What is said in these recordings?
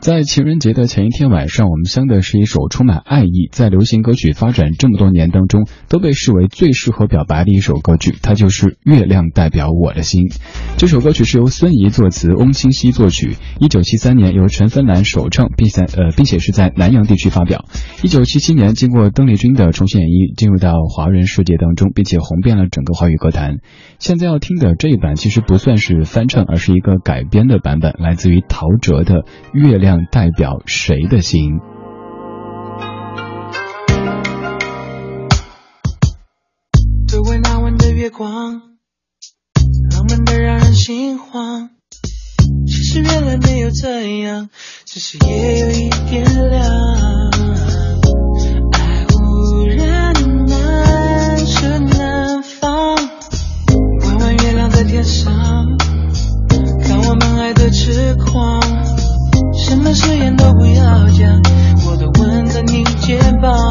在情人节的前一天晚上，我们相的是一首充满爱意，在流行歌曲发展这么多年当中，都被视为最适合表白的一首歌曲，它就是《月亮代表我的心》。这首歌曲是由孙怡作词，翁清溪作曲，一九七三年由陈芬兰首唱，并在呃，并且是在南阳地区发表。一九七七年，经过邓丽君的重新演绎，进入到华人世界当中，并且红遍了整个华语歌坛。现在要听的这一版其实不算是翻唱，而是一个改编的版本，来自于陶喆的《月亮代表谁的心》。周围那晚的月光，浪漫的让人心慌。其实原来没有这样，只是夜有一点凉。不要讲，我都吻在你肩膀。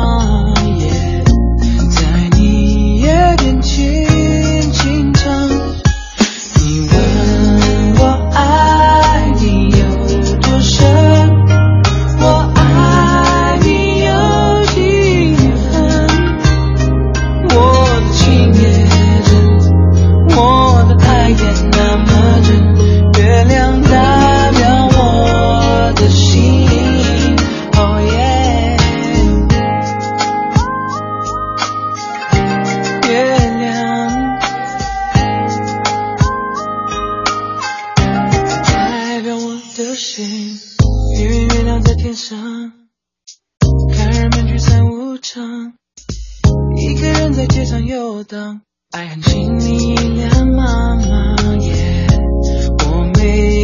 心，因为月亮在天上，看人们聚散无常，一个人在街上游荡，爱很轻易两茫茫耶，我没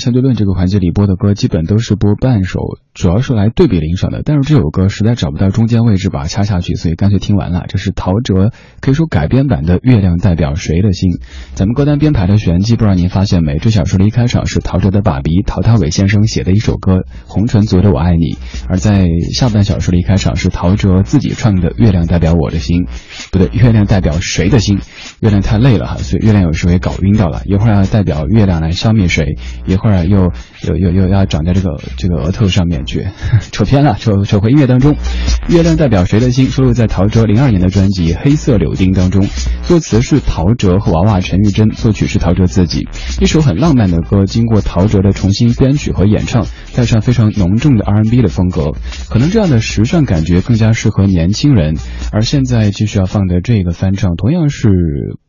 相对论这个环节里播的歌，基本都是播半首，主要是来对比领赏的。但是这首歌实在找不到中间位置把它掐下去，所以干脆听完了。这是陶喆可以说改编版的《月亮代表谁的心》。咱们歌单编排的玄机，不知道您发现没？这小说的一开场是陶喆的爸比陶大伟先生写的一首歌《红尘族的我爱你》，而在下半小说的一开场是陶喆自己唱的《月亮代表我的心》，不对，月亮代表谁的心？月亮太累了哈，所以月亮有时候也搞晕到了。一会儿要代表月亮来消灭谁？一会儿又又又又要长在这个这个额头上面去，扯偏了，扯扯回音乐当中。月亮代表谁的心？收录在陶喆零二年的专辑《黑色柳丁》当中，作词是陶喆和娃娃陈玉珍，作曲是陶喆自己。一首很浪漫的歌，经过陶喆的重新编曲和演唱，带上非常浓重的 R&B 的风格，可能这样的时尚感觉更加适合年轻人。而现在继续要放的这个翻唱，同样是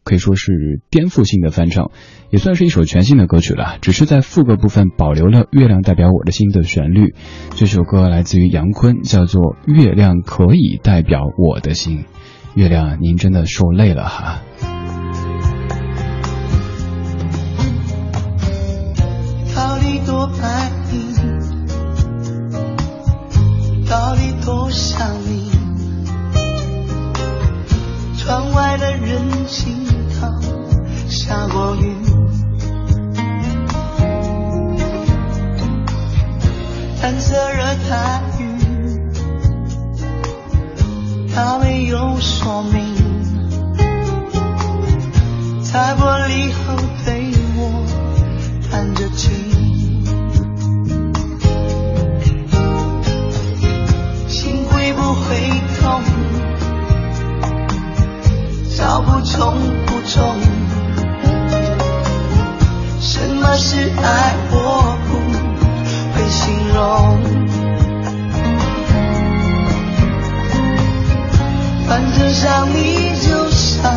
可以说是颠覆性的翻唱，也算是一首全新的歌曲了。只是在副歌部分保留了“月亮代表我的心”的旋律。这首歌来自于杨坤，叫做《月亮可以代表我的心》。月亮，您真的受累了哈。到底多爱你？到底多想你？窗外的人行道下过雨，是爱？我不会形容。反正想你就像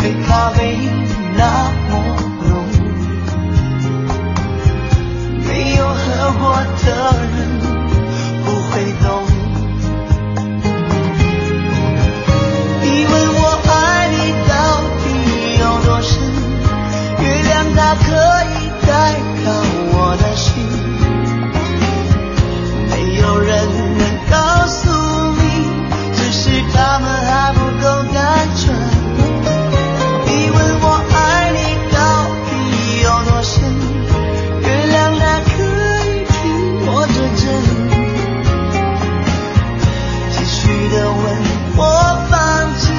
黑咖啡那的问我放弃，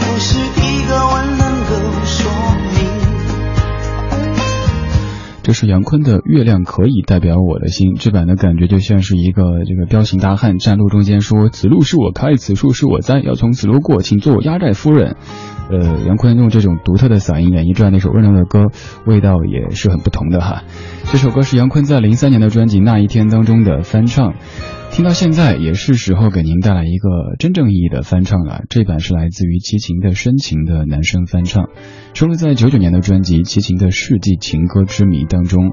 不是一个吻能够说明。这是杨坤的《月亮可以代表我的心》，这版的感觉就像是一个这个彪形大汉站路中间说：“此路 是我开，此树是我栽，要从此路过，请做我压寨夫人。”呃，杨坤用这种独特的嗓音演绎出来那首温柔的歌，味道也是很不同的哈。这首歌是杨坤在零三年的专辑《那一天》当中的翻唱。听到现在也是时候给您带来一个真正意义的翻唱了。这版是来自于齐秦的深情的男声翻唱，收录在九九年的专辑《齐秦的世纪情歌之谜》当中。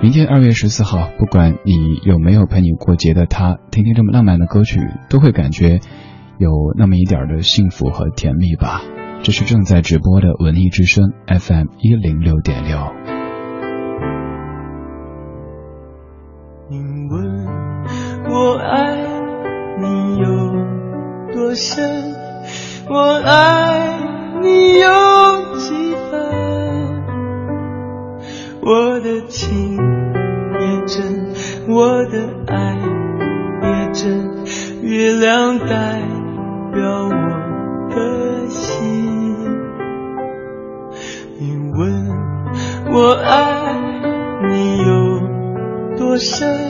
明天二月十四号，不管你有没有陪你过节的他，听听这么浪漫的歌曲，都会感觉有那么一点的幸福和甜蜜吧。这是正在直播的文艺之声 FM 一零六点六。我爱你有多深，我爱你有几分？我的情也真，我的爱也真，月亮代表我的心。你问我爱你有多深？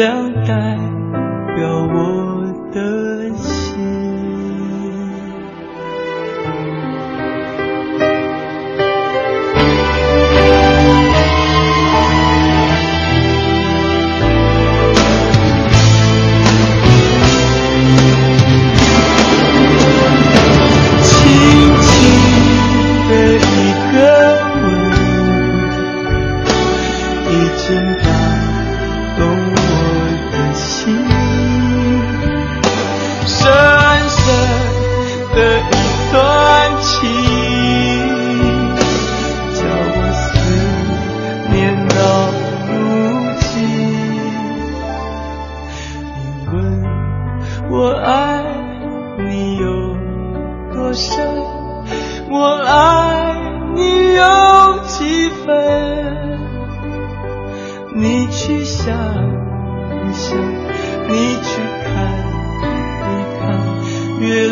月亮代